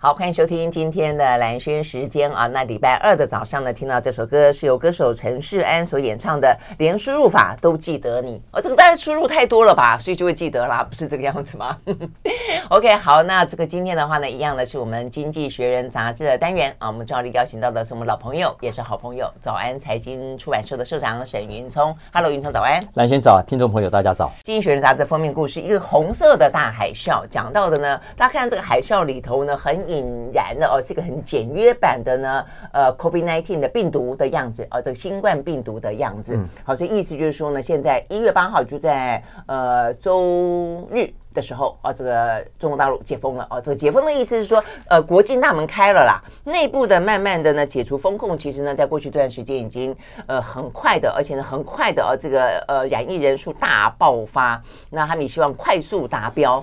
好，欢迎收听今天的蓝轩时间啊。那礼拜二的早上呢，听到这首歌是由歌手陈世安所演唱的《连输入法都记得你》。哦，这个当然输入太多了吧，所以就会记得啦，不是这个样子吗？OK，好，那这个今天的话呢，一样的是我们《经济学人》杂志的单元啊。我们照例邀请到的是我们老朋友，也是好朋友，早安财经出版社的社长沈云聪。Hello，云聪早安。蓝轩早，听众朋友大家早。《经济学人》杂志封面故事，一个红色的大海啸，讲到的呢，大家看这个海啸里头呢，很引燃的。哦，是一个很简约版的呢，呃，COVID nineteen 的病毒的样子，哦，这个新冠病毒的样子。嗯、好，所以意思就是说呢，现在一月八号就在呃周日的时候，哦，这个中国大陆解封了。哦，这个解封的意思是说，呃，国境大门开了啦，内部的慢慢的呢解除风控，其实呢，在过去这段时间已经呃很快的，而且呢很快的，呃，这个呃染疫人数大爆发，那他们也希望快速达标。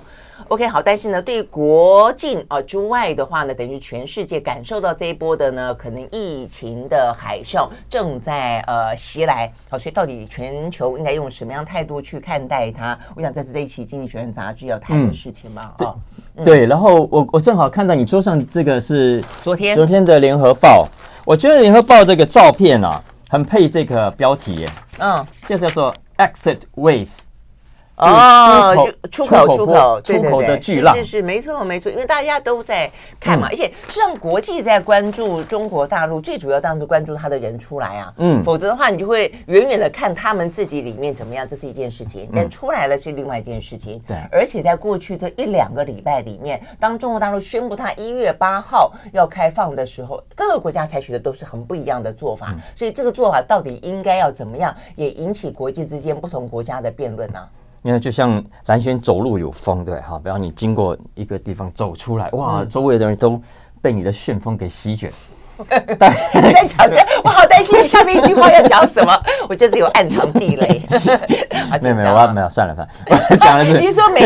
OK，好，但是呢，对国境啊之外的话呢，等于全世界感受到这一波的呢，可能疫情的海啸正在呃袭来。好，所以到底全球应该用什么样态度去看待它？我想这是这一期《经济学人》杂志要谈的事情嘛。啊、嗯嗯，对。然后我我正好看到你桌上这个是昨天昨天的《联合报》，我觉得《联合报》这个照片啊，很配这个标题耶。嗯，这叫做 Exit Wave。哦，出口出口出口，的巨浪，是是是，没错没错，因为大家都在看嘛，嗯、而且实际上国际在关注中国大陆，最主要当然是关注他的人出来啊，嗯，否则的话你就会远远的看他们自己里面怎么样，这是一件事情，但出来了是另外一件事情，对、嗯，而且在过去这一两个礼拜里面，当中国大陆宣布他一月八号要开放的时候，各个国家采取的都是很不一样的做法，嗯、所以这个做法到底应该要怎么样，也引起国际之间不同国家的辩论呢、啊。因为就像兰萱走路有风，对哈，比方你经过一个地方走出来，哇，周围的人都被你的旋风给席卷。在讲的，我好担心你下面一句话要讲什么，我觉得有暗藏地雷。没有没有，我没有，算了算了。讲的是你说美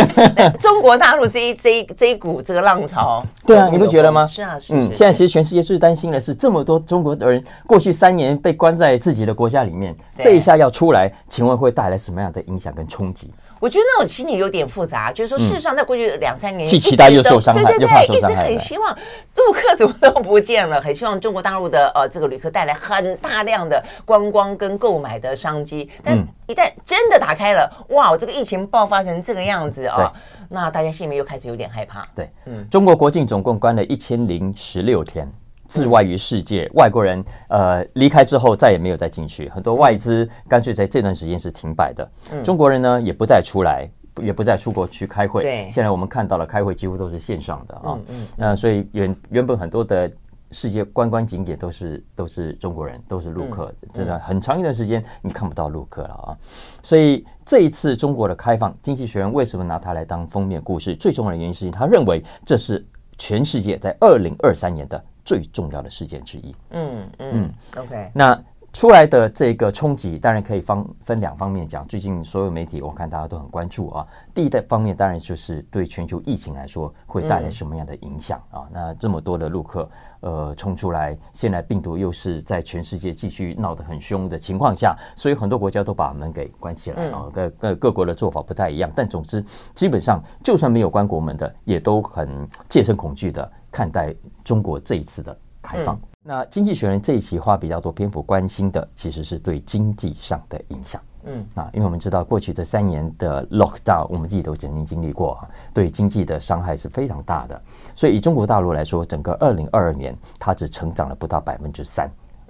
中国大陆这一这一这一股这个浪潮，对啊，你不觉得吗？是啊，是。嗯，现在其实全世界最担心的是这么多中国的人过去三年被关在自己的国家里面，这一下要出来，请问会带来什么样的影响跟冲击？我觉得那种心理有点复杂，就是说，事实上，在过去两三年，既期待又受伤害，对对对，一直很希望陆客怎么都不见了，很希望中国大陆的呃这个旅客带来很大量的观光跟购买的商机，但一旦真的打开了，哇，这个疫情爆发成这个样子啊，那大家心里面又开始有点害怕。对，嗯，中国国境总共关了一千零十六天。自外于世界，外国人呃离开之后再也没有再进去，很多外资干脆在这段时间是停摆的。嗯、中国人呢也不再出来，也不再出国去开会。对，现在我们看到了开会几乎都是线上的啊。嗯嗯。那、呃、所以原原本很多的世界观光景点都是都是中国人，都是陆客，真的、嗯、很长一段时间你看不到陆客了啊。所以这一次中国的开放，经济学人为什么拿它来当封面故事？最重要的原因是他认为这是全世界在二零二三年的。最重要的事件之一。嗯嗯，OK。那出来的这个冲击，当然可以方分两方面讲。最近所有媒体，我看大家都很关注啊。第一的方面，当然就是对全球疫情来说会带来什么样的影响啊？那这么多的陆客，呃，冲出来，现在病毒又是在全世界继续闹得很凶的情况下，所以很多国家都把门给关起来啊。各各各国的做法不太一样，但总之，基本上就算没有关国门的，也都很戒慎恐惧的。看待中国这一次的开放，嗯、那经济学人这一期花比较多篇幅关心的，其实是对经济上的影响。嗯啊，因为我们知道过去这三年的 lockdown，我们自己都曾经经历过，对经济的伤害是非常大的。所以以中国大陆来说，整个二零二二年它只成长了不到百分之三，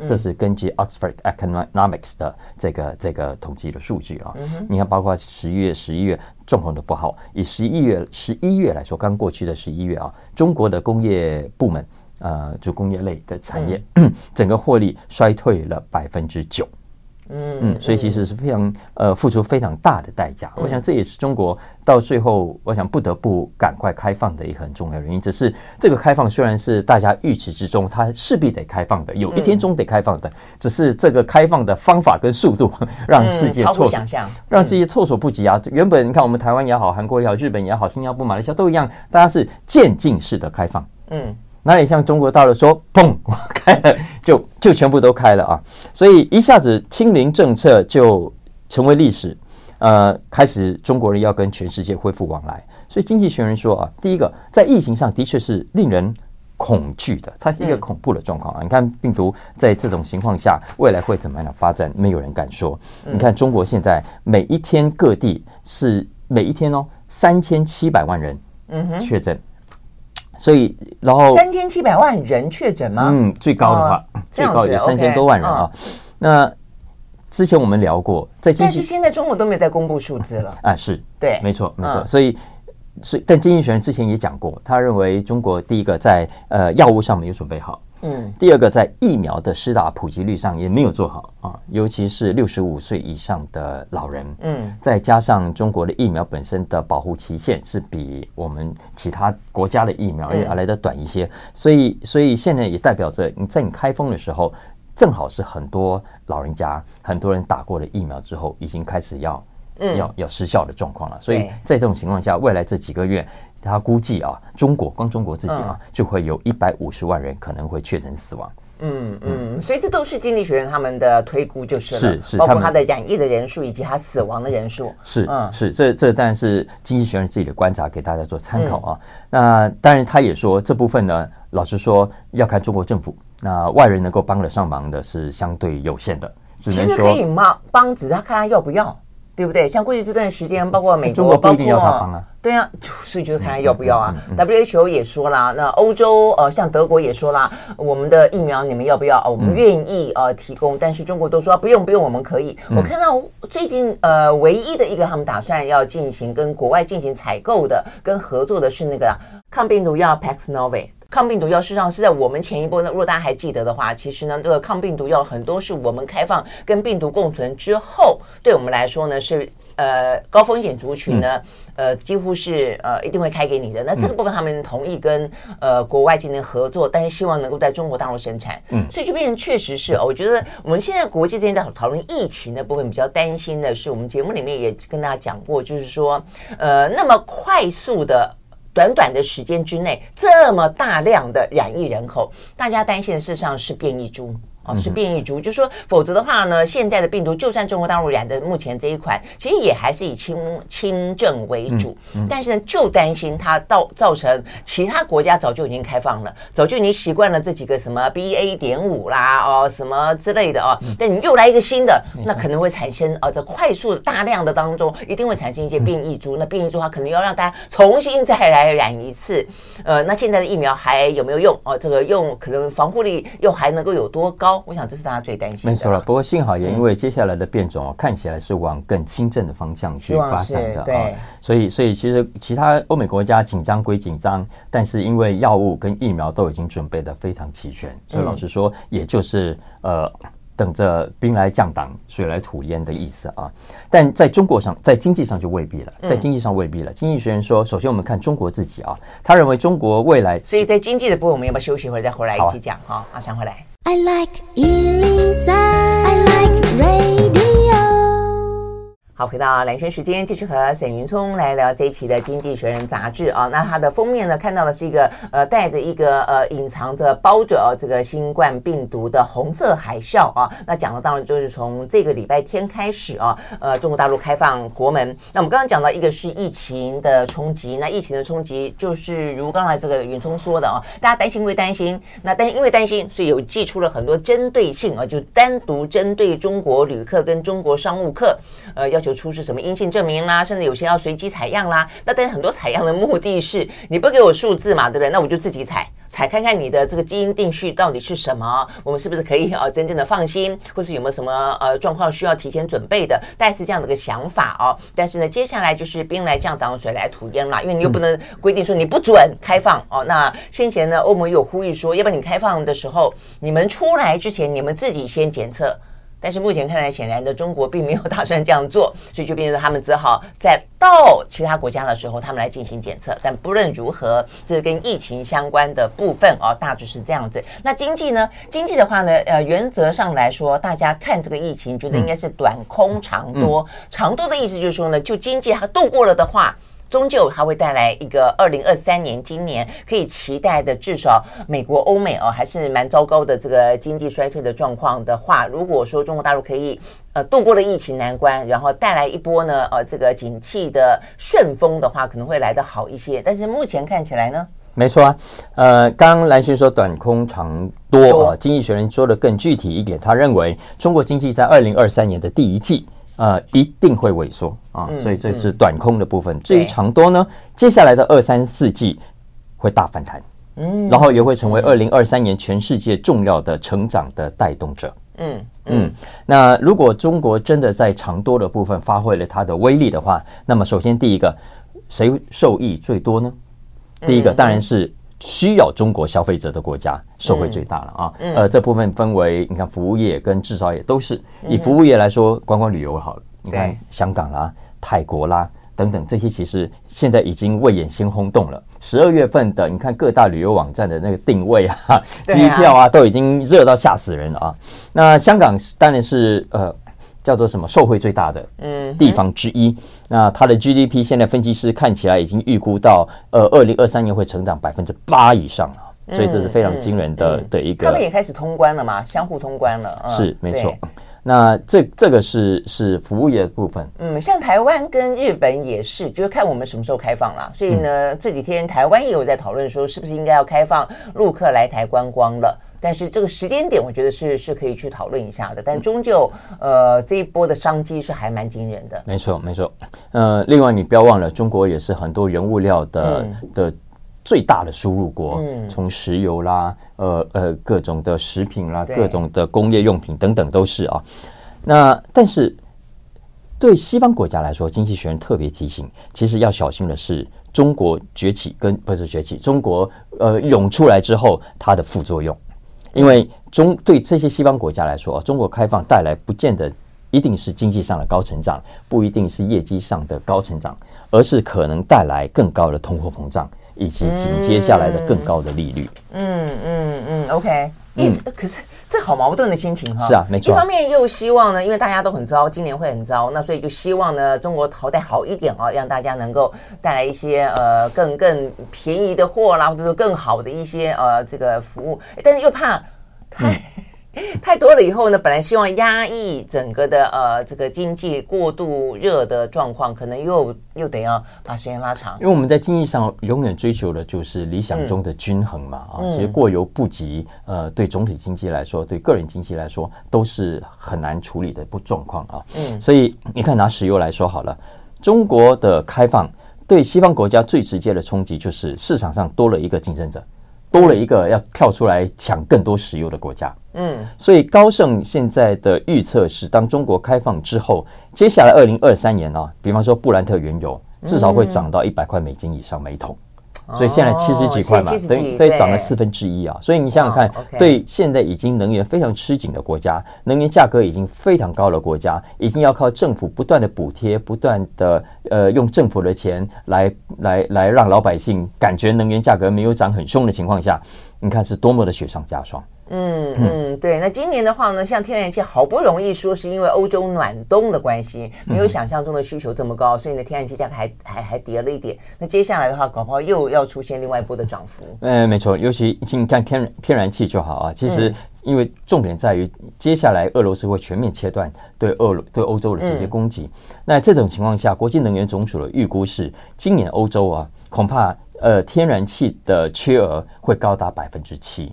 这是根据 Oxford Economics 的这个这个统计的数据啊。嗯、你看，包括十一月、十一月。状况都不好。以十一月十一月来说，刚过去的十一月啊，中国的工业部门，呃，就工业类的产业，嗯、整个获利衰退了百分之九。嗯嗯，所以其实是非常呃付出非常大的代价。嗯、我想这也是中国到最后，我想不得不赶快开放的一个很重要原因。只是这个开放虽然是大家预期之中，它势必得开放的，有一天终得开放的。嗯、只是这个开放的方法跟速度，让世界措、嗯、让世界措手不及啊！嗯、原本你看我们台湾也好，韩国也好，日本也好，新加坡、马来西亚都一样，大家是渐进式的开放。嗯。哪里像中国大陆说，砰，开了就就全部都开了啊！所以一下子清零政策就成为历史，呃，开始中国人要跟全世界恢复往来。所以经济学人说啊，第一个在疫情上的确是令人恐惧的，它是一个恐怖的状况啊！你看病毒在这种情况下，未来会怎么样的发展？没有人敢说。你看中国现在每一天各地是每一天哦，三千七百万人确诊，所以然后三千七百万人确诊吗？嗯，最高的话最高有三千多万人啊。那之前我们聊过，在但是现在中国都没有在公布数字了 啊，是对，没错没错，所以。所以，但经济学人之前也讲过，他认为中国第一个在呃药物上没有准备好，嗯，第二个在疫苗的施打普及率上也没有做好啊，尤其是六十五岁以上的老人，嗯，再加上中国的疫苗本身的保护期限是比我们其他国家的疫苗要来的短一些，所以，所以现在也代表着你在你开封的时候，正好是很多老人家很多人打过了疫苗之后，已经开始要。嗯，要要失效的状况了，所以在这种情况下，未来这几个月，他估计啊，中国光中国自己啊，嗯、就会有一百五十万人可能会确诊死亡。嗯嗯，所以这都是经济学人他们的推估，就是了是是，包括他的染疫的人数以及他死亡的人数。是嗯是，这这当然是经济学人自己的观察，给大家做参考啊。嗯、那当然，他也说这部分呢，老实说要看中国政府，那外人能够帮得上忙的是相对有限的。其实可以帮帮，只是他看他要不要。对不对？像过去这段时间，包括美国，包括对啊，所以就是看他要不要啊。WHO 也说了，那欧洲呃，像德国也说了，我们的疫苗你们要不要？我们愿意呃提供，但是中国都说不用不用，我们可以。我看到最近呃，唯一的一个他们打算要进行跟国外进行采购的、跟合作的是那个抗病毒药 Paxlovid。抗病毒药事实上是在我们前一波呢，如果大家还记得的话，其实呢，这个抗病毒药很多是我们开放跟病毒共存之后，对我们来说呢是呃高风险族群呢，呃几乎是呃一定会开给你的。那这个部分他们同意跟呃国外进行合作，但是希望能够在中国大陆生产。嗯，所以就变成确实是，我觉得我们现在国际之间在讨论疫情的部分，比较担心的是，我们节目里面也跟大家讲过，就是说呃那么快速的。短短的时间之内，这么大量的染疫人口，大家担心的事实上是变异株。是变异株，就是说，否则的话呢，现在的病毒就算中国大陆染的，目前这一款其实也还是以轻轻症为主。但是呢，就担心它到造成其他国家早就已经开放了，早就已经习惯了这几个什么 BA 点五啦，哦什么之类的哦。但你又来一个新的，那可能会产生哦，在快速的大量的当中，一定会产生一些变异株。那变异株的话可能要让大家重新再来染一次。呃，那现在的疫苗还有没有用？哦，这个用可能防护力又还能够有多高？我想这是大家最担心的。没错了，不过幸好也因为接下来的变种、嗯、看起来是往更轻症的方向去发展的啊，对，所以所以其实其他欧美国家紧张归紧张，但是因为药物跟疫苗都已经准备的非常齐全，所以老实说，也就是呃等着兵来将挡，水来土掩的意思啊。但在中国上，在经济上就未必了，在经济上未必了。经济学人说，首先我们看中国自己啊，他认为中国未来，所以在经济的部分，我们要不要休息一会儿再回来一起讲哈？马上回来。I like 好，回到蓝轩时间，继续和沈云聪来聊这一期的《经济学人》杂志啊。那它的封面呢，看到的是一个呃，带着一个呃，隐藏着包着这个新冠病毒的红色海啸啊。那讲的当然就是从这个礼拜天开始啊，呃，中国大陆开放国门。那我们刚刚讲到一个是疫情的冲击，那疫情的冲击就是如刚才这个云聪说的啊，大家担心归担心，那但因为担心，所以有寄出了很多针对性啊，就单独针对中国旅客跟中国商务客，呃，要求。就出示什么阴性证明啦，甚至有些要随机采样啦。那但是很多采样的目的是你不给我数字嘛，对不对？那我就自己采采看看你的这个基因定序到底是什么，我们是不是可以啊真正的放心，或是有没有什么呃状况需要提前准备的？大概是这样的一个想法哦。但是呢，接下来就是兵来将挡，水来土掩啦，因为你又不能规定说你不准开放哦。那先前呢，欧盟有呼吁说，要不然你开放的时候，你们出来之前，你们自己先检测。但是目前看来，显然的中国并没有打算这样做，所以就变成他们只好在到其他国家的时候，他们来进行检测。但不论如何，这是跟疫情相关的部分哦，大致是这样子。那经济呢？经济的话呢？呃，原则上来说，大家看这个疫情，觉得应该是短空长多。长多的意思就是说呢，就经济它度过了的话。终究它会带来一个二零二三年，今年可以期待的，至少美国、欧美哦，还是蛮糟糕的这个经济衰退的状况的话，如果说中国大陆可以呃度过了疫情难关，然后带来一波呢呃这个景气的顺风的话，可能会来得好一些。但是目前看起来呢？没错啊，呃，刚刚兰萱说短空长多啊，多经济学人说的更具体一点，他认为中国经济在二零二三年的第一季，呃，一定会萎缩啊，嗯、所以这是短空的部分。嗯、至于长多呢，接下来的二三四季会大反弹，嗯，然后也会成为二零二三年全世界重要的成长的带动者。嗯嗯，嗯，那如果中国真的在长多的部分发挥了它的威力的话，那么首先第一个，谁受益最多呢？第一个当然是需要中国消费者的国家受惠最大了啊，呃，这部分分为你看服务业跟制造业都是。以服务业来说，观光旅游好了，你看香港啦、泰国啦等等这些，其实现在已经未演先轰动了。十二月份的，你看各大旅游网站的那个定位啊、机票啊，都已经热到吓死人了啊。那香港当然是呃。叫做什么受惠最大的嗯地方之一，嗯、那它的 GDP 现在分析师看起来已经预估到呃二零二三年会成长百分之八以上了，嗯、所以这是非常惊人的、嗯、的一个。他们也开始通关了嘛，相互通关了，嗯、是没错。那这这个是是服务业的部分，嗯，像台湾跟日本也是，就是看我们什么时候开放了。所以呢，嗯、这几天台湾也有在讨论说，是不是应该要开放陆客来台观光了。但是这个时间点，我觉得是是可以去讨论一下的。但终究，呃，这一波的商机是还蛮惊人的。没错，没错。呃，另外你不要忘了，中国也是很多原物料的、嗯、的最大的输入国，嗯、从石油啦，呃呃，各种的食品啦，各种的工业用品等等都是啊。那但是对西方国家来说，经济学人特别提醒，其实要小心的是，中国崛起跟不是崛起，中国呃涌出来之后它的副作用。因为中对这些西方国家来说，中国开放带来不见得一定是经济上的高成长，不一定是业绩上的高成长，而是可能带来更高的通货膨胀，以及紧接下来的更高的利率。嗯嗯嗯，OK，可是这好矛盾的心情哈。是啊，没错。一方面又希望呢，因为大家都很糟，今年会很糟，那所以就希望呢，中国淘汰好一点啊，让大家能够带来一些呃更更便宜的货啦，或者说更好的一些呃这个服务，但是又怕太。嗯 太多了以后呢，本来希望压抑整个的呃这个经济过度热的状况，可能又又得要把时间拉长。因为我们在经济上永远追求的就是理想中的均衡嘛啊，其实过犹不及，呃，对总体经济来说，对个人经济来说都是很难处理的不状况啊。嗯，所以你看拿石油来说好了，中国的开放对西方国家最直接的冲击就是市场上多了一个竞争者。多了一个要跳出来抢更多石油的国家，嗯，所以高盛现在的预测是，当中国开放之后，接下来二零二三年呢、啊，比方说布兰特原油至少会涨到一百块美金以上每桶。所以现在七十几块嘛，所以所以涨了四分之一啊！所以你想想看，对现在已经能源非常吃紧的国家，能源价格已经非常高的国家，已经要靠政府不断的补贴，不断的呃用政府的钱来来来让老百姓感觉能源价格没有涨很凶的情况下，你看是多么的雪上加霜。嗯嗯，对。那今年的话呢，像天然气好不容易说是因为欧洲暖冬的关系，没有想象中的需求这么高，所以呢，天然气价格还还还跌了一点。那接下来的话，搞不好又要出现另外一波的涨幅。嗯，没错。尤其你看天天然气就好啊。其实因为重点在于接下来俄罗斯会全面切断对俄对欧洲的这些供给。那这种情况下，国际能源总署的预估是，今年欧洲啊，恐怕呃天然气的缺额会高达百分之七。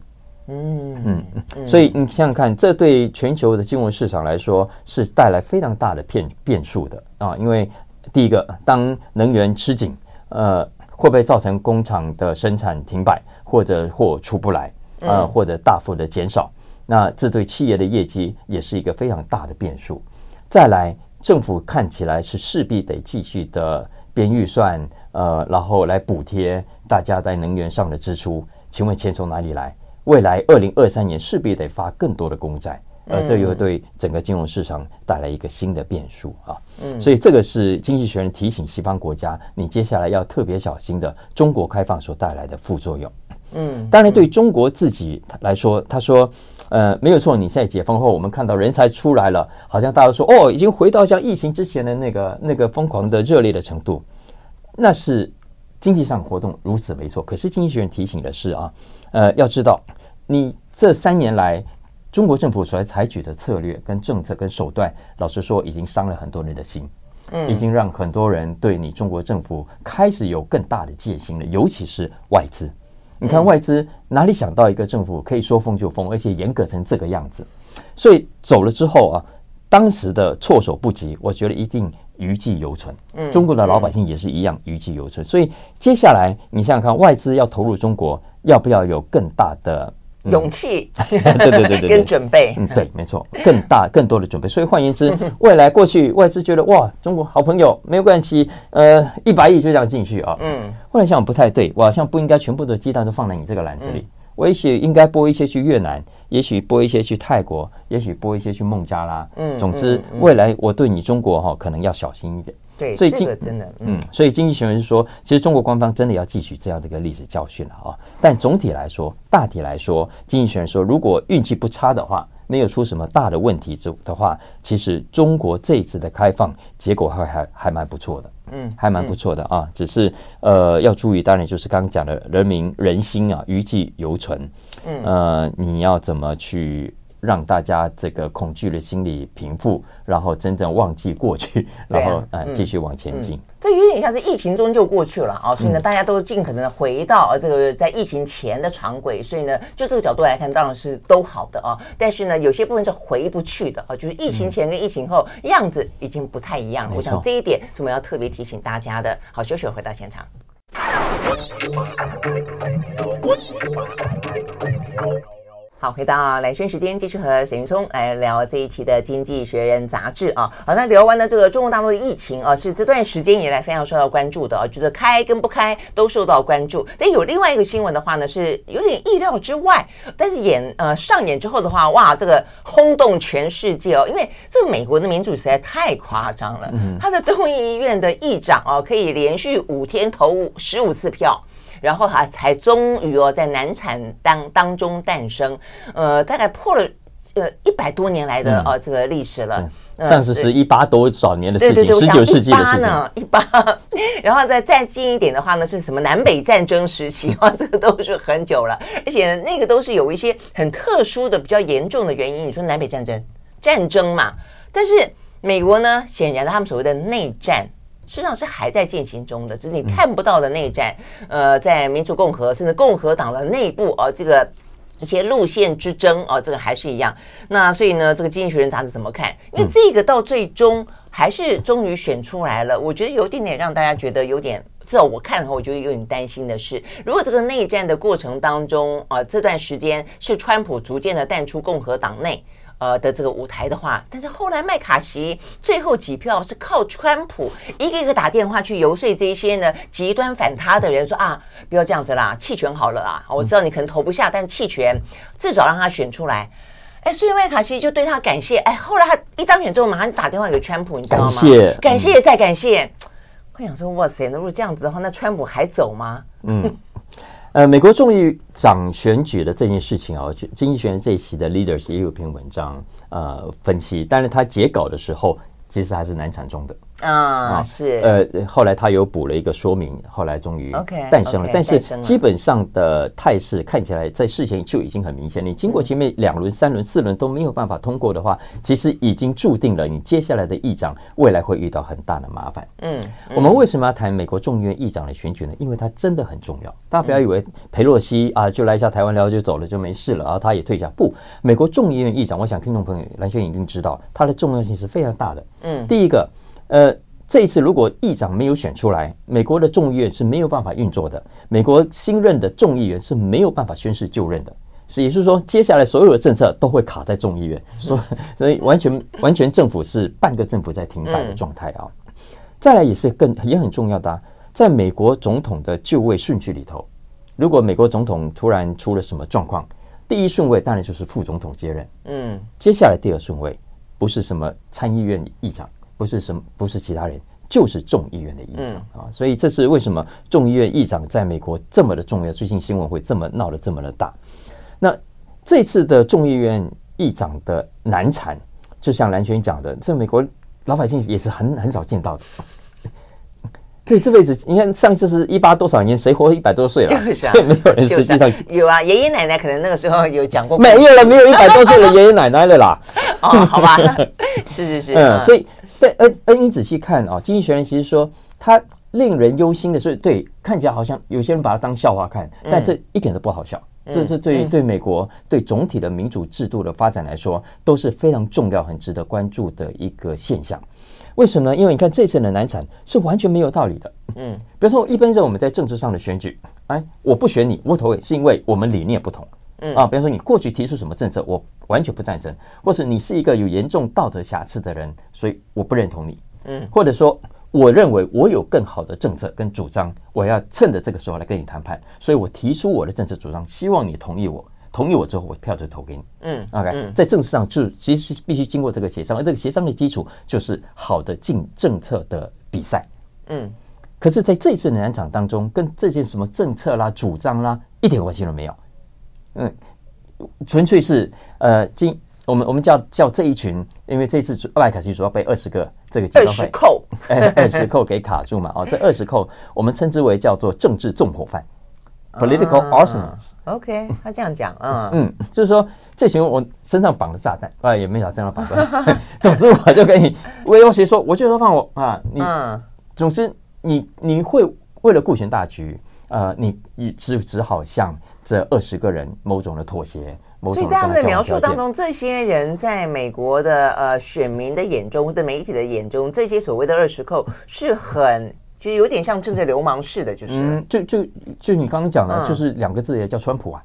嗯嗯嗯，所以你想想看，这对全球的金融市场来说是带来非常大的变变数的啊！因为第一个，当能源吃紧，呃，会不会造成工厂的生产停摆，或者货出不来，呃，或者大幅的减少？那这对企业的业绩也是一个非常大的变数。再来，政府看起来是势必得继续的编预算，呃，然后来补贴大家在能源上的支出。请问钱从哪里来？未来二零二三年势必得发更多的公债，而这又对整个金融市场带来一个新的变数啊。嗯，所以这个是经济学人提醒西方国家，你接下来要特别小心的中国开放所带来的副作用。嗯，当然对中国自己来说，他说，呃，没有错，你现在解封后，我们看到人才出来了，好像大家说，哦，已经回到像疫情之前的那个那个疯狂的热烈的程度，那是经济上活动如此没错。可是经济学人提醒的是啊，呃，要知道。你这三年来，中国政府所采取的策略、跟政策、跟手段，老实说，已经伤了很多人的心，嗯，已经让很多人对你中国政府开始有更大的戒心了，尤其是外资，你看外资哪里想到一个政府可以说封就封，而且严格成这个样子？所以走了之后啊，当时的措手不及，我觉得一定余悸犹存。嗯，中国的老百姓也是一样余悸犹存。所以接下来你想想看，外资要投入中国，要不要有更大的？勇气，对对对对，跟准备，嗯，对，没错，更大、更多的准备。所以换言之，未来过去外资觉得哇，中国好朋友没有关系，呃，一百亿就这样进去啊。嗯，后来想不太对，我好像不应该全部的鸡蛋都放在你这个篮子里，我也许应该拨一些去越南，也许拨一些去泰国，也许拨一些去孟加拉。嗯，总之，未来我对你中国哈，可能要小心一点。对，所以这个真的，嗯，所以经济学人是说，其实中国官方真的要汲取这样的一个历史教训了啊。但总体来说，大体来说，经济学人说，如果运气不差的话，没有出什么大的问题之的话，其实中国这一次的开放结果还还还蛮不错的，嗯，还蛮不错的啊。只是呃，要注意，当然就是刚刚讲的人民人心啊，余悸犹存，嗯，呃，你要怎么去？让大家这个恐惧的心理平复，然后真正忘记过去，然后呃继续往前进。这有点像是疫情中就过去了啊，所以呢，大家都尽可能的回到这个在疫情前的常轨。所以呢，就这个角度来看，当然是都好的啊。但是呢，有些部分是回不去的啊，就是疫情前跟疫情后样子已经不太一样了。我想这一点是我们要特别提醒大家的。好，休息回到现场。好，回到蓝轩时间，继续和沈云聪来聊这一期的《经济学人》杂志啊。好，那聊完了这个中国大陆的疫情啊，是这段时间以来非常受到关注的啊，觉得开跟不开都受到关注。但有另外一个新闻的话呢，是有点意料之外，但是演呃上演之后的话，哇，这个轰动全世界哦，因为这个美国的民主实在太夸张了，嗯他的众议院的议长哦，可以连续五天投十五次票。然后哈才终于哦，在难产当当中诞生，呃，大概破了呃一百多年来的哦这个历史了。上次是一八多少年的事情，十九世纪的事情。一八，然后再再近一点的话呢，是什么南北战争时期啊？这个都是很久了，而且那个都是有一些很特殊的、比较严重的原因。你说南北战争，战争嘛，但是美国呢，显然他们所谓的内战。实际上是还在进行中的，只是你看不到的内战。呃，在民主共和甚至共和党的内部，呃，这个一些路线之争，哦，这个还是一样。那所以呢，这个《经济学人》杂志怎么看？因为这个到最终还是终于选出来了。我觉得有一点点让大家觉得有点，至少我看的话，我觉得有点担心的是，如果这个内战的过程当中，啊，这段时间是川普逐渐的淡出共和党内。呃的这个舞台的话，但是后来麦卡锡最后几票是靠川普一个一个打电话去游说这些呢极端反他的人说啊，不要这样子啦，弃权好了啦。我知道你可能投不下，但弃权至少让他选出来。哎，所以麦卡锡就对他感谢。哎，后来他一当选之后，马上打电话给川普，你知道吗？感谢，感谢再感谢。我想说，哇塞，那如果这样子的话，那川普还走吗？嗯。呃，美国众议长选举的这件事情啊，经济学人这一期的 Leaders 也有篇文章呃分析，但是他截稿的时候，其实还是难产中的。啊，啊是，呃，后来他有补了一个说明，后来终于诞生了。但是基本上的态势看起来在事前就已经很明显。你经过前面两轮、三轮、四轮都没有办法通过的话，其实已经注定了你接下来的议长未来会遇到很大的麻烦。嗯，我们为什么要谈美国众议院议长的选举呢？因为它真的很重要。大家不要以为裴洛西啊就来一下台湾聊就走了就没事了，然后他也退下。不，美国众议院议长，我想听众朋友蓝轩已经知道，它的重要性是非常大的。嗯，第一个。呃，这一次如果议长没有选出来，美国的众议院是没有办法运作的。美国新任的众议员是没有办法宣誓就任的，所以也就是说，接下来所有的政策都会卡在众议院，所所以完全完全政府是半个政府在停摆的状态啊。再来也是更也很重要的，在美国总统的就位顺序里头，如果美国总统突然出了什么状况，第一顺位当然就是副总统接任，嗯，接下来第二顺位不是什么参议院议长。不是什么，不是其他人，就是众议院的议长啊，所以这是为什么众议院议长在美国这么的重要。最近新闻会这么闹得这么的大。那这次的众议院议长的难产，就像蓝轩讲的，这美国老百姓也是很很少见到的。对，这辈子你看上一次是一八多少年，谁活一百多岁了？就是啊，没有人实际上有啊，爷爷奶奶可能那个时候有讲过。没有了，没有一百多岁的爷爷奶奶了啦。哦，好吧，是是是，嗯，所以。对，而而你仔细看啊，经济学人其实说，他令人忧心的是，对，看起来好像有些人把它当笑话看，但这一点都不好笑。嗯、这是对对美国对总体的民主制度的发展来说，都是非常重要、很值得关注的一个现象。为什么呢？因为你看这次的难产是完全没有道理的。嗯，比如说，一般人我们在政治上的选举，哎，我不选你，我投给是因为我们理念不同。嗯啊，比方说你过去提出什么政策，我完全不赞成，或是你是一个有严重道德瑕疵的人，所以我不认同你。嗯，或者说。我认为我有更好的政策跟主张，我要趁着这个时候来跟你谈判，所以我提出我的政策主张，希望你同意我。同意我之后，我票就投给你。嗯，OK，嗯，在政治上就其实必须经过这个协商，而这个协商的基础就是好的进政策的比赛。嗯，可是在这一次的难产当中，跟这些什么政策啦、主张啦一点关系都没有。嗯，纯粹是呃今。我们我们叫叫这一群，因为这次麦卡锡主要被二十个这个二十扣，哎，二十扣给卡住嘛。哦，这二十扣我们称之为叫做政治纵火犯，political arsonists。OK，他这样讲，嗯嗯，就是说这群我身上绑着炸弹啊，也没啥身上绑的。总之我就跟你威胁说，我就说放我啊，你，总之你你会为了顾全大局，呃，你你只只好向这二十个人某种的妥协。所以在他们的描述当中，这些人在美国的呃选民的眼中或者媒体的眼中，这些所谓的二十扣是很就有点像政治流氓似的，就是，嗯，就就就你刚刚讲的，就是两个字也叫川普啊。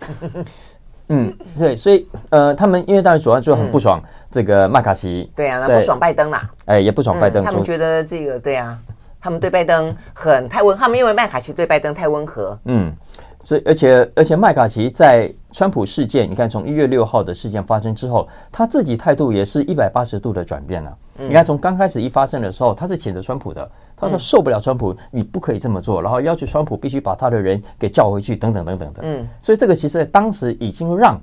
嗯，对，所以呃，他们因为当然主要就很不爽这个麦卡锡，对啊，那不爽拜登啦，哎，也不爽拜登，他们觉得这个对啊，他们对拜登很太温，他们因为麦卡锡对拜登太温和，嗯。所以，而且，而且，麦卡锡在川普事件，你看，从一月六号的事件发生之后，他自己态度也是一百八十度的转变了。你看，从刚开始一发生的时候，他是谴责川普的，他说受不了川普，你不可以这么做，然后要求川普必须把他的人给叫回去，等等等等的。嗯，所以这个其实在当时已经让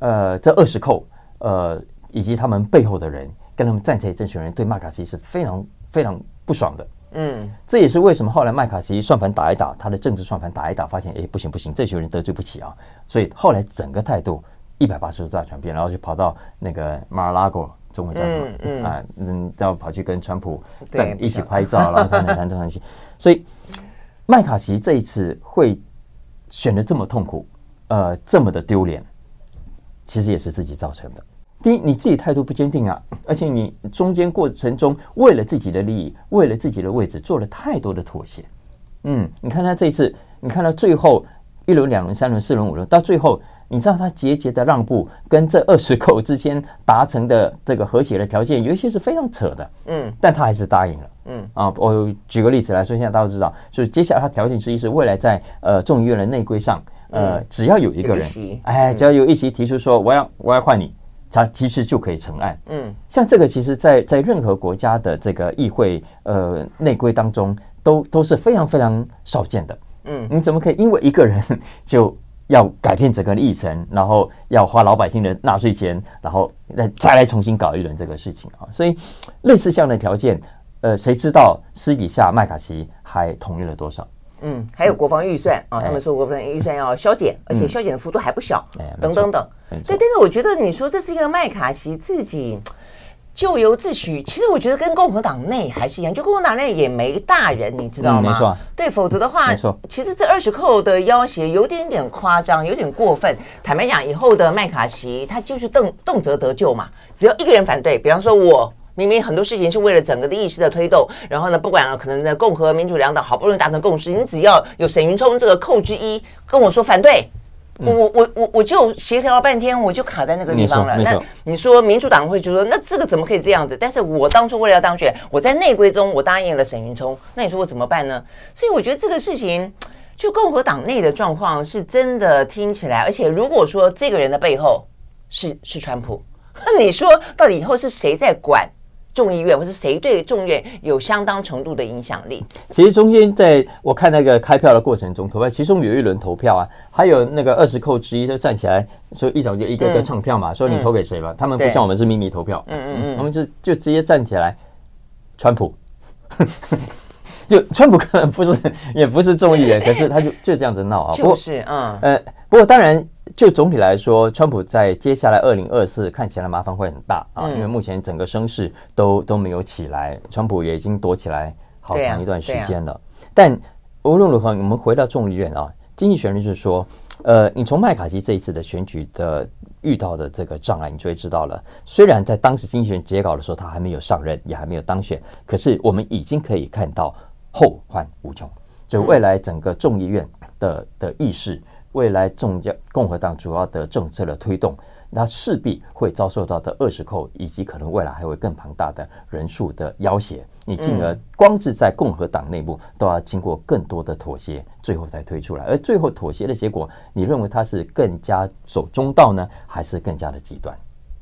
呃这二十扣呃以及他们背后的人跟他们站起来这群人对麦卡锡是非常非常不爽的。嗯，这也是为什么后来麦卡锡算盘打一打，他的政治算盘打一打，发现哎不行不行，这群人得罪不起啊，所以后来整个态度一百八十度大转变，然后就跑到那个马尔拉戈，中文叫什么？嗯嗯啊，嗯，然后跑去跟川普在 一起拍照，然后谈谈谈东西。所以麦卡锡这一次会选的这么痛苦，呃，这么的丢脸，其实也是自己造成的。第一，你自己态度不坚定啊，而且你中间过程中为了自己的利益，为了自己的位置，做了太多的妥协。嗯，你看他这一次，你看到最后一轮、两轮、三轮、四轮、五轮，到最后，你知道他节节的让步，跟这二十口之间达成的这个和谐的条件，有一些是非常扯的。嗯，但他还是答应了。嗯啊，我举个例子来说，现在大家都知道，就是接下来他条件之一是未来在呃众议院的内规上，呃，只要有一个人，哎，只要有一席提出说我要我要换你。他其实就可以成案。嗯，像这个，其实在，在在任何国家的这个议会呃内规当中，都都是非常非常少见的。嗯，你怎么可以因为一个人 就要改变整个议程，然后要花老百姓的纳税钱，然后再再来重新搞一轮这个事情啊？所以类似这样的条件，呃，谁知道私底下麦卡锡还同意了多少？嗯，还有国防预算啊，他们说国防预算要削减，而且削减的幅度还不小，等等等。对，但是我觉得你说这是一个麦卡锡自己咎由自取，其实我觉得跟共和党内还是一样，就共和党内也没大人，你知道吗？没错。对，否则的话，其实这二十扣的要挟有点点夸张，有点过分。坦白讲，以后的麦卡锡他就是动动辄得咎嘛，只要一个人反对，比方说我。明明很多事情是为了整个的意识的推动，然后呢，不管可能的共和、民主两党好不容易达成共识，你只要有沈云聪这个扣之一跟我说反对，我我我我我就协调了半天，我就卡在那个地方了。那你说民主党会就说，那这个怎么可以这样子？但是我当初为了要当选，我在内规中我答应了沈云聪，那你说我怎么办呢？所以我觉得这个事情，就共和党内的状况是真的听起来，而且如果说这个人的背后是是川普，那你说到底以后是谁在管？众议院，或是谁对众议院有相当程度的影响力？其实中间在我看那个开票的过程中，投票其中有一轮投票啊，还有那个二十扣之一就站起来，说一早就一个个唱票嘛，嗯、说你投给谁吧。嗯、他们不像我们是秘密投票，嗯嗯嗯，他们就就直接站起来，川普，就川普可能不是也不是众议员，可是他就就这样子闹啊，就是嗯。呃，不过当然。就总体来说，川普在接下来二零二四看起来麻烦会很大啊，因为目前整个声势都都没有起来，川普也已经躲起来好长一段时间了。啊啊、但无论如何，我们回到众议院啊，经济学人就是说，呃，你从麦卡锡这一次的选举的遇到的这个障碍，你就会知道了。虽然在当时经济学人截稿的时候，他还没有上任，也还没有当选，可是我们已经可以看到后患无穷。就未来整个众议院的的议事，未来重要共和党主要的政策的推动。那势必会遭受到的二十扣，以及可能未来还会更庞大的人数的要挟，你进而光是在共和党内部都要经过更多的妥协，最后才推出来。而最后妥协的结果，你认为它是更加走中道呢，还是更加的极端？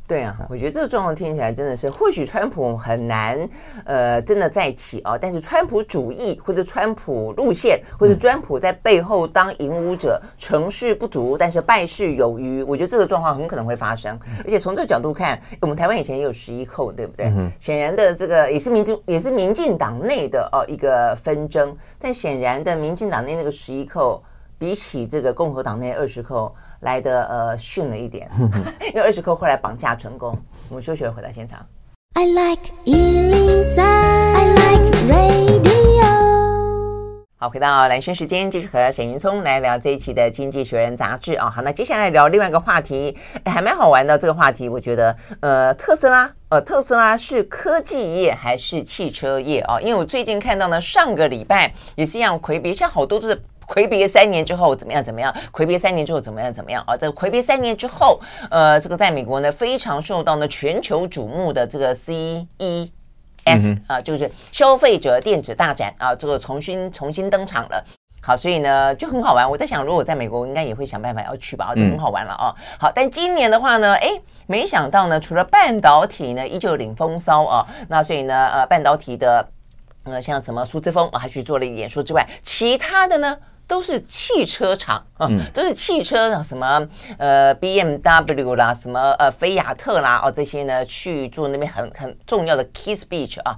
对啊，我觉得这个状况听起来真的是，或许川普很难，呃，真的再起啊。但是川普主义或者川普路线，或者川普在背后当引武者，成事不足，但是败事有余。我觉得这个状况很可能会发生。而且从这个角度看，我们台湾以前也有十一扣，对不对？显然的，这个也是民进也是民进党内的哦一个纷争。但显然的，民进党内那个十一扣，比起这个共和党内二十扣。来的呃逊了一点，因为二十扣后来绑架成功。我们休息了，回到现场。I like 103, I like radio。好，回到蓝轩时间，继续和沈云聪来聊这一期的《经济学人》杂志啊。好，那接下来聊另外一个话题，还蛮好玩的。这个话题，我觉得，呃，特斯拉，呃，特斯拉是科技业还是汽车业啊？因为我最近看到呢，上个礼拜也是一样，魁别，像好多都是。魁别三年之后怎么样？怎么样？魁别三年之后怎么样？怎么样？啊，这个魁别三年之后，呃，这个在美国呢非常受到呢全球瞩目的这个 CES 啊，就是消费者电子大展啊，这个重新重新登场了。好，所以呢就很好玩。我在想，如果我在美国，我应该也会想办法要去吧，就很好玩了啊。好，但今年的话呢，哎，没想到呢，除了半导体呢依旧领风骚啊，那所以呢，呃，半导体的呃像什么苏之峰啊，还去做了一演说之外，其他的呢？都是汽车厂啊，都是汽车什么呃 BMW 啦，什么呃菲亚特啦哦，这些呢去做那边很很重要的 key speech 啊，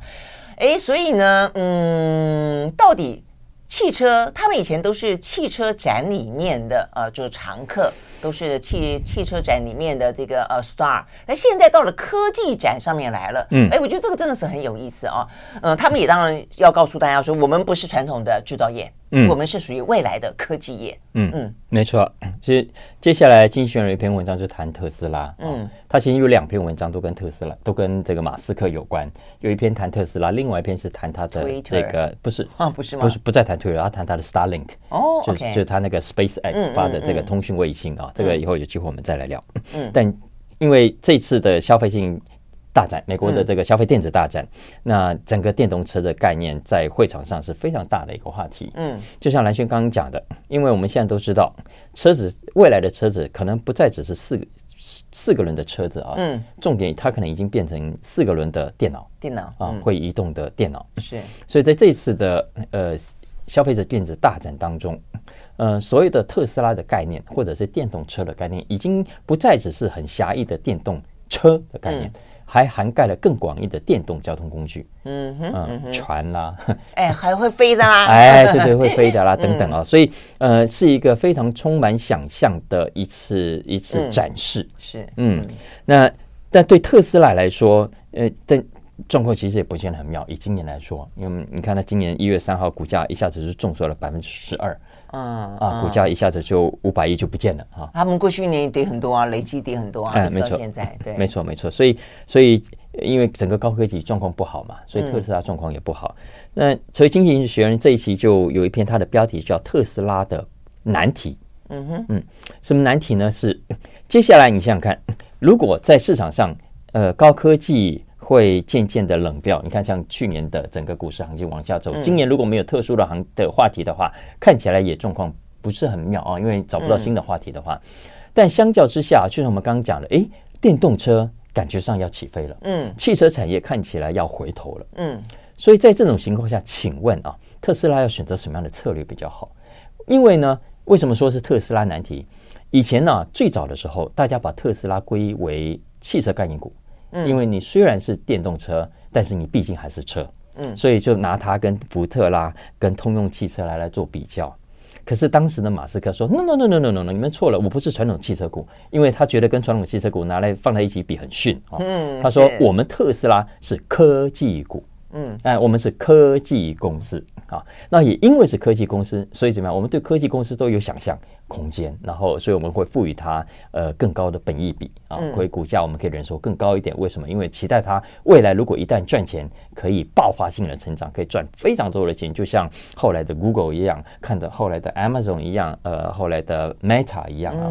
哎，所以呢，嗯，到底汽车他们以前都是汽车展里面的呃，就是常客。都是汽汽车展里面的这个呃 star，那现在到了科技展上面来了，嗯，哎，我觉得这个真的是很有意思啊，嗯，他们也当然要告诉大家说，我们不是传统的制造业，嗯，我们是属于未来的科技业，嗯嗯，没错。其实接下来经济学人有一篇文章就谈特斯拉，嗯，他其实有两篇文章都跟特斯拉都跟这个马斯克有关，有一篇谈特斯拉，另外一篇是谈他的这个不是啊不是吗？不是不再谈 Twitter，他谈他的 Starlink，哦，就就是他那个 SpaceX 发的这个通讯卫星啊。这个以后有机会我们再来聊。嗯，但因为这次的消费性大展，美国的这个消费电子大展，嗯、那整个电动车的概念在会场上是非常大的一个话题。嗯，就像蓝轩刚刚讲的，因为我们现在都知道，车子未来的车子可能不再只是四个四个轮的车子啊。嗯，重点它可能已经变成四个轮的电脑，电脑啊，会移动的电脑。是，所以在这次的呃消费者电子大展当中。呃，所有的特斯拉的概念，或者是电动车的概念，已经不再只是很狭义的电动车的概念，嗯、还涵盖了更广义的电动交通工具。嗯哼，嗯哼船啦，哎，还会飞的啦，哎，对对，会飞的啦，等等啊，嗯、所以呃，是一个非常充满想象的一次一次展示。嗯、是，嗯，那但对特斯拉来说，呃，但状况其实也不见得很妙。以今年来说，因为你看，它今年一月三号股价一下子是重挫了百分之十二。嗯啊，股价一下子就五百亿就不见了哈。他们过去一年跌很多啊，累计跌很多啊。哎，没错，现在对，没错没错。所以所以因为整个高科技状况不好嘛，所以特斯拉状况也不好。那所以经济学人这一期就有一篇它的标题叫《特斯拉的难题》。嗯哼，嗯，什么难题呢？是 接下来你想想看，如果在市场上，呃，高科技。会渐渐的冷掉。你看，像去年的整个股市行情往下走，今年如果没有特殊的行的话题的话，看起来也状况不是很妙啊，因为找不到新的话题的话。但相较之下，就像我们刚刚讲的，诶，电动车感觉上要起飞了，嗯，汽车产业看起来要回头了，嗯，所以在这种情况下，请问啊，特斯拉要选择什么样的策略比较好？因为呢，为什么说是特斯拉难题？以前呢，最早的时候，大家把特斯拉归为汽车概念股。因为你虽然是电动车，但是你毕竟还是车，嗯，所以就拿它跟福特啦、跟通用汽车来来做比较。可是当时的马斯克说：“No no no no no no no，你们错了，我不是传统汽车股，因为他觉得跟传统汽车股拿来放在一起比很逊啊。”嗯，他说：“我们特斯拉是科技股。”嗯，哎，我们是科技公司啊。那也因为是科技公司，所以怎么样？我们对科技公司都有想象空间，然后所以我们会赋予它呃更高的本益比啊，所以股价我们可以忍受更高一点。为什么？因为期待它未来如果一旦赚钱，可以爆发性的成长，可以赚非常多的钱，就像后来的 Google 一样，看着后来的 Amazon 一样，呃，后来的 Meta 一样啊。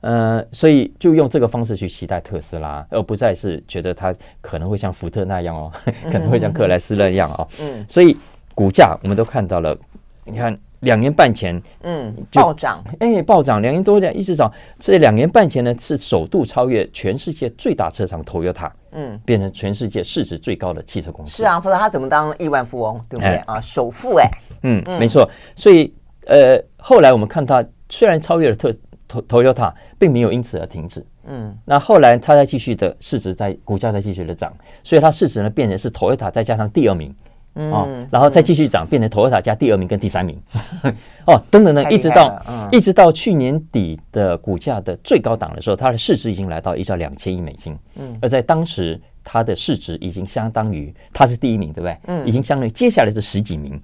呃，所以就用这个方式去期待特斯拉，而不再是觉得它可能会像福特那样哦，可能会像克莱斯勒一样哦。嗯，所以股价我们都看到了，你看两年半前，嗯，暴涨，哎，暴涨，两年多点一直涨。这两年半前呢，是首度超越全世界最大车厂 Toyota，嗯，变成全世界市值最高的汽车公司。是啊，否则他怎么当亿万富翁，对不对啊？首富哎，嗯，没错。所以呃，后来我们看到，虽然超越了特。Toyota 并没有因此而停止，嗯，那后来它在继续的市值在股价在继续的涨，所以它市值呢变成是 Toyota 再加上第二名，嗯、哦，然后再继续涨，变成 Toyota 加第二名跟第三名，哦，等等等，一直到、嗯、一直到去年底的股价的最高档的时候，它的市值已经来到一兆两千亿美金，嗯，而在当时它的市值已经相当于它是第一名，对不对？嗯，已经相当于接下来这十几名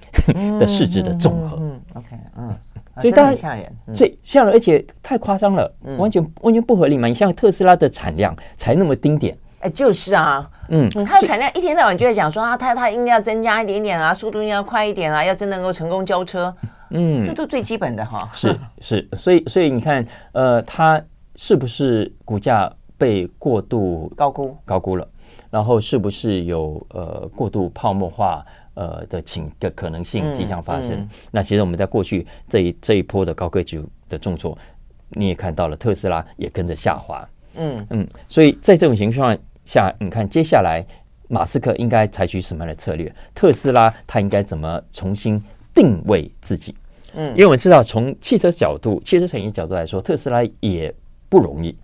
的市值的总和，嗯，OK，嗯。所以当然吓人，所以吓人，而且太夸张了，完全完全不合理嘛！你像特斯拉的产量才那么丁点，哎，就是啊，嗯，它的产量一天到晚就在讲说啊，它它应该要增加一点点啊，速度应该要快一点啊，要真能够成功交车，嗯，这都最基本的哈。是是，所以所以你看，呃，它是不是股价被过度高估高估了？然后是不是有呃过度泡沫化？呃的情的可能性即将发生。嗯嗯、那其实我们在过去这一这一波的高科技的重挫，你也看到了，特斯拉也跟着下滑。嗯嗯，所以在这种情况下，你看接下来马斯克应该采取什么样的策略？特斯拉他应该怎么重新定位自己？嗯，因为我们知道从汽车角度、汽车产业角度来说，特斯拉也不容易，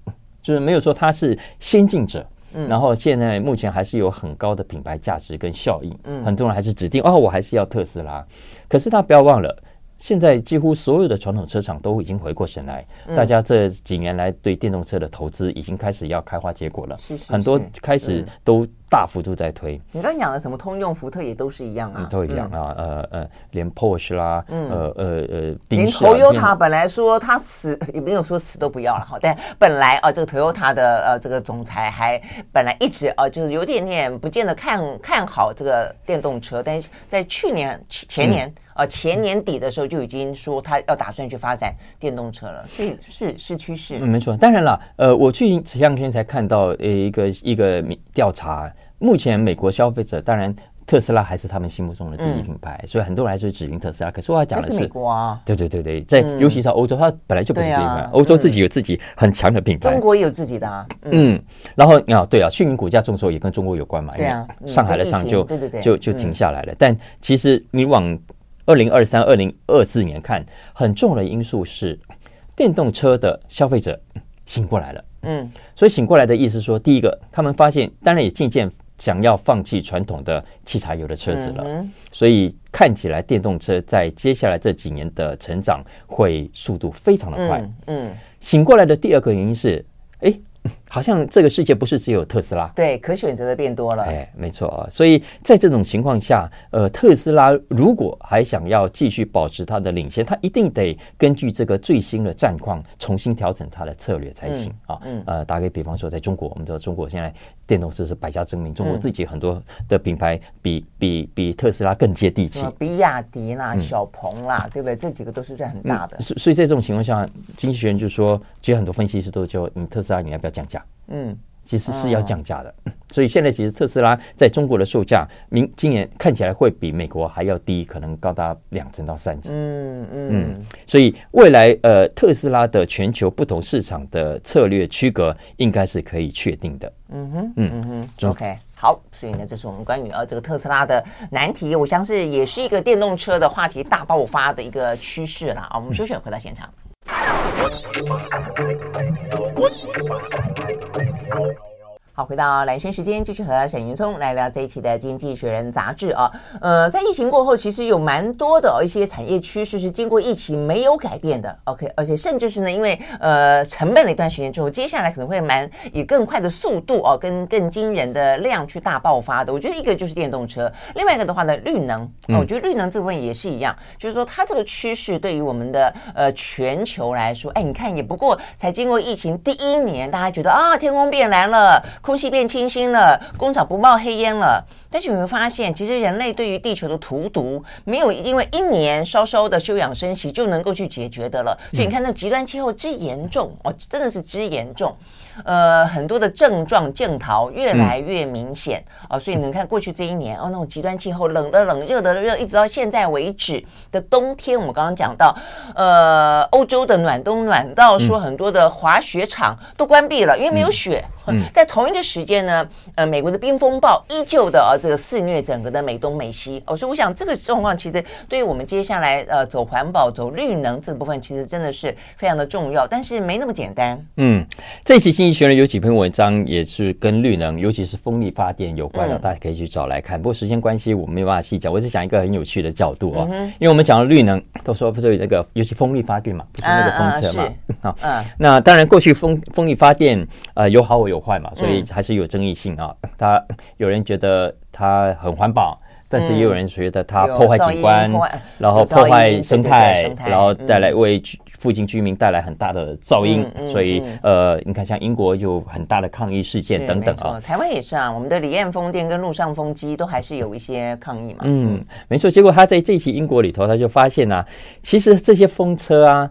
就是没有说他是先进者。然后现在目前还是有很高的品牌价值跟效应，嗯，很多人还是指定哦，我还是要特斯拉。可是他不要忘了，现在几乎所有的传统车厂都已经回过神来，大家这几年来对电动车的投资已经开始要开花结果了，很多开始都。大幅度在推，你刚讲的什么通用、福特也都是一样啊，都一样啊，呃呃，连 Porsche 啦，呃呃呃，连 Toyota 本来说他死 也没有说死都不要了哈，但本来啊，这个 Toyota 的呃这个总裁还本来一直啊就是有点点不见得看看好这个电动车，但是在去年前年啊前年底的时候就已经说他要打算去发展电动车了，所以是是趋势。嗯，没错，当然了，呃，我最近前两天才看到呃一个一个调查。目前美国消费者当然特斯拉还是他们心目中的第一品牌，嗯、所以很多人还是指定特斯拉。可是我要讲的是，是美国啊，对对对对，在、嗯、尤其是欧洲，它本来就不是第一品牌。欧、啊、洲自己有自己很强的品牌，中国也有自己的啊。嗯，嗯然后啊，对啊，去年股价重挫也跟中国有关嘛。对啊，上海的上就对对对就就停下来了。嗯、但其实你往二零二三、二零二四年看，很重要的因素是电动车的消费者醒过来了。嗯，所以醒过来的意思是说，第一个，他们发现，当然也渐渐。想要放弃传统的汽柴油的车子了，嗯、所以看起来电动车在接下来这几年的成长会速度非常的快。嗯，嗯醒过来的第二个原因是，哎。好像这个世界不是只有特斯拉，对，可选择的变多了。哎，没错啊。所以在这种情况下，呃，特斯拉如果还想要继续保持它的领先，它一定得根据这个最新的战况重新调整它的策略才行啊。嗯，呃，打个比方说，在中国，我们知道中国现在电动车是百家争鸣，中国自己很多的品牌比比比特斯拉更接地气，比亚迪啦、小鹏啦，对不对？这几个都是在很大的。所所以在这种情况下，经济学人就说，其实很多分析师都说，你特斯拉你要不要降价？嗯，其实是要降价的，嗯、所以现在其实特斯拉在中国的售价，明今年看起来会比美国还要低，可能高达两成到三成。嗯嗯嗯，所以未来呃，特斯拉的全球不同市场的策略区隔应该是可以确定的。嗯哼嗯嗯哼，OK，好，所以呢，这是我们关于呃这个特斯拉的难题，我相信也是一个电动车的话题大爆发的一个趋势了啊。我们休息回到现场。我是你爸爸我是你爸爸我是你爸爸我是你爸爸好，回到蓝轩时间，继续和沈云聪来聊这一期的《经济学人》杂志啊。呃，在疫情过后，其实有蛮多的一些产业趋势是经过疫情没有改变的。OK，而且甚至是呢，因为呃沉闷了一段时间之后，接下来可能会蛮以更快的速度哦，跟更惊人的量去大爆发的。我觉得一个就是电动车，另外一个的话呢，绿能。啊，我觉得绿能这部分也是一样，就是说它这个趋势对于我们的呃全球来说，哎，你看也不过才经过疫情第一年，大家觉得啊，天空变蓝了。空空气变清新了，工厂不冒黑烟了。但是你会发现，其实人类对于地球的荼毒，没有因为一年稍稍的休养生息就能够去解决的了。所以你看，那极端气候之严重哦，真的是之严重。呃，很多的症状镜头越来越明显。啊、哦，所以你看过去这一年哦，那种极端气候，冷的冷，热的热，一直到现在为止的冬天，我们刚刚讲到，呃，欧洲的暖冬暖到说很多的滑雪场都关闭了，因为没有雪。嗯，在同一个时间呢，呃，美国的冰风暴依旧的呃这个肆虐整个的美东美西。哦，所以我想这个状况其实对于我们接下来呃走环保、走绿能这个部分，其实真的是非常的重要，但是没那么简单。嗯，这一期经济学人有几篇文章也是跟绿能，尤其是风力发电有关的，大家可以去找来看。不过时间关系，我们没有办法细讲，我只讲一个很有趣的角度哦，因为我们讲到绿能，都说不是有这个，尤其风力发电嘛，不是那个风车嘛，啊，嗯，那当然过去风风力发电呃有好有坏嘛，所以还是有争议性啊。他有人觉得它很环保，但是也有人觉得它破坏景观，然后破坏生态，然后带来为附近居民带来很大的噪音。所以呃，你看像英国有很大的抗议事件等等啊。台湾也是啊，我们的离岸风电跟陆上风机都还是有一些抗议嘛。嗯，没错。结果他在这期英国里头，他就发现啊，其实这些风车啊。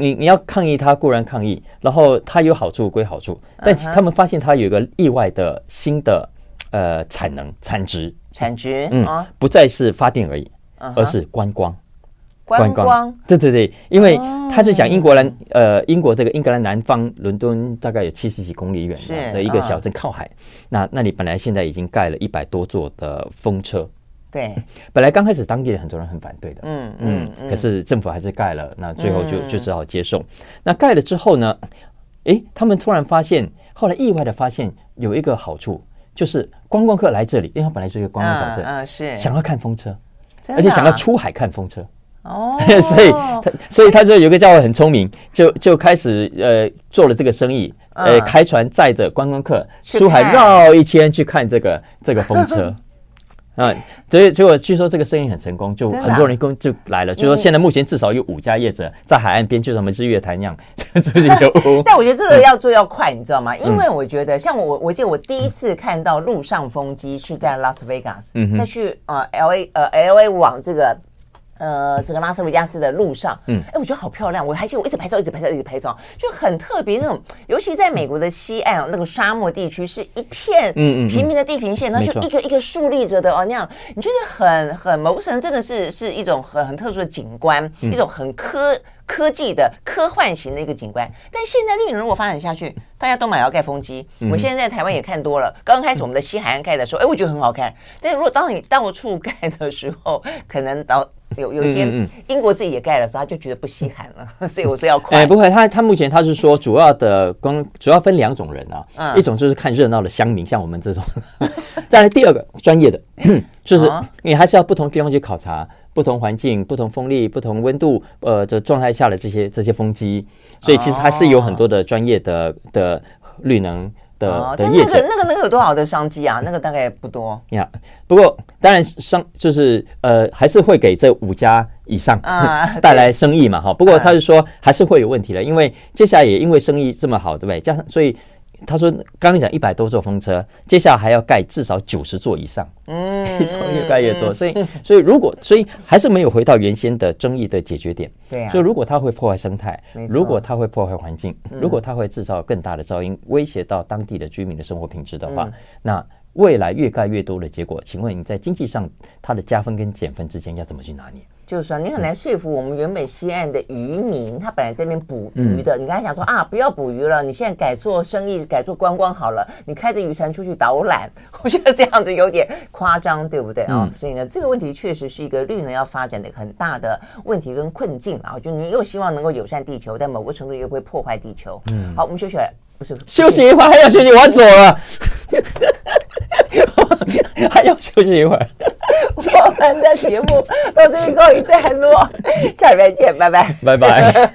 你你要抗议它固然抗议，然后它有好处归好处，但他们发现它有一个意外的新的呃产能产值产值，嗯，不再是发电而已，而是观光观光，对对对，因为他是讲英国兰呃英国这个英格兰南方伦敦大概有七十几公里远的一个小镇靠海，那那里本来现在已经盖了一百多座的风车。对，本来刚开始当地的很多人很反对的，嗯嗯，可是政府还是盖了，那最后就就只好接受。那盖了之后呢，诶，他们突然发现，后来意外的发现有一个好处，就是观光客来这里，因为它本来是一个观光小镇，嗯，是。想要看风车，而且想要出海看风车，哦，所以他所以他就有个家伙很聪明，就就开始呃做了这个生意，呃，开船载着观光客出海绕一圈去看这个这个风车。啊，所以结果据说这个生意很成功，就很多人工就来了。就说现在目前至少有五家业者在海岸边，就像我们日月潭一样，就是有。但我觉得这个要做要快，你知道吗？因为我觉得像我，我记得我第一次看到陆上风机是在拉斯维加斯，再去呃 L A 呃 L A 往这个。呃，这个拉斯维加斯的路上，嗯，哎，我觉得好漂亮，我还记得我一直拍照，一直拍照，一直拍照，就很特别那种，尤其在美国的西岸那个沙漠地区，是一片嗯嗯平平的地平线，然后就一个一个竖立着的哦，那样你觉得很很谋神，真的是是一种很很特殊的景观，一种很科科技的科幻型的一个景观。但现在绿能如果发展下去，大家都买要盖风机，我现在在台湾也看多了。刚开始我们的西海岸盖的时候，哎，我觉得很好看，但是如果当你到处盖的时候，可能到有有一天，英国自己也盖了时候，他就觉得不稀罕了，所以我说要快。哎，不会，他他目前他是说，主要的光 主要分两种人啊，一种就是看热闹的乡民，像我们这种；再来第二个专业的，就是你还是要不同地方去考察，不同环境、不同风力、不同温度呃的状态下的这些这些风机，所以其实还是有很多的专业的的绿能。的，哦、的那个那个那个有多少的商机啊？那个大概不多呀。Yeah, 不过当然商就是呃还是会给这五家以上 带来生意嘛哈。不过他是说还是会有问题的，因为接下来也因为生意这么好，对不对？加上所以。他说：“刚刚讲一百多座风车，接下来还要盖至少九十座以上，嗯，越盖越多。所以，所以如果，所以还是没有回到原先的争议的解决点。对啊，所以如果它会破坏生态，如果它会破坏环境，如果它会制造更大的噪音，威胁到当地的居民的生活品质的话，那未来越盖越多的结果，请问你在经济上它的加分跟减分之间要怎么去拿捏？”就是说，你很难说服我们原本西岸的渔民，他本来在那边捕鱼的，你刚才想说啊，不要捕鱼了，你现在改做生意，改做观光好了，你开着渔船出去导览，我觉得这样子有点夸张，对不对啊？所以呢，这个问题确实是一个绿能要发展的很大的问题跟困境啊。就你又希望能够友善地球，但某个程度又会破坏地球。嗯，好，我们休息了，休息一会儿还要休息，我要走了。还要休息一会儿。我们的节目到这里告一段落，下礼拜见，拜拜，拜拜。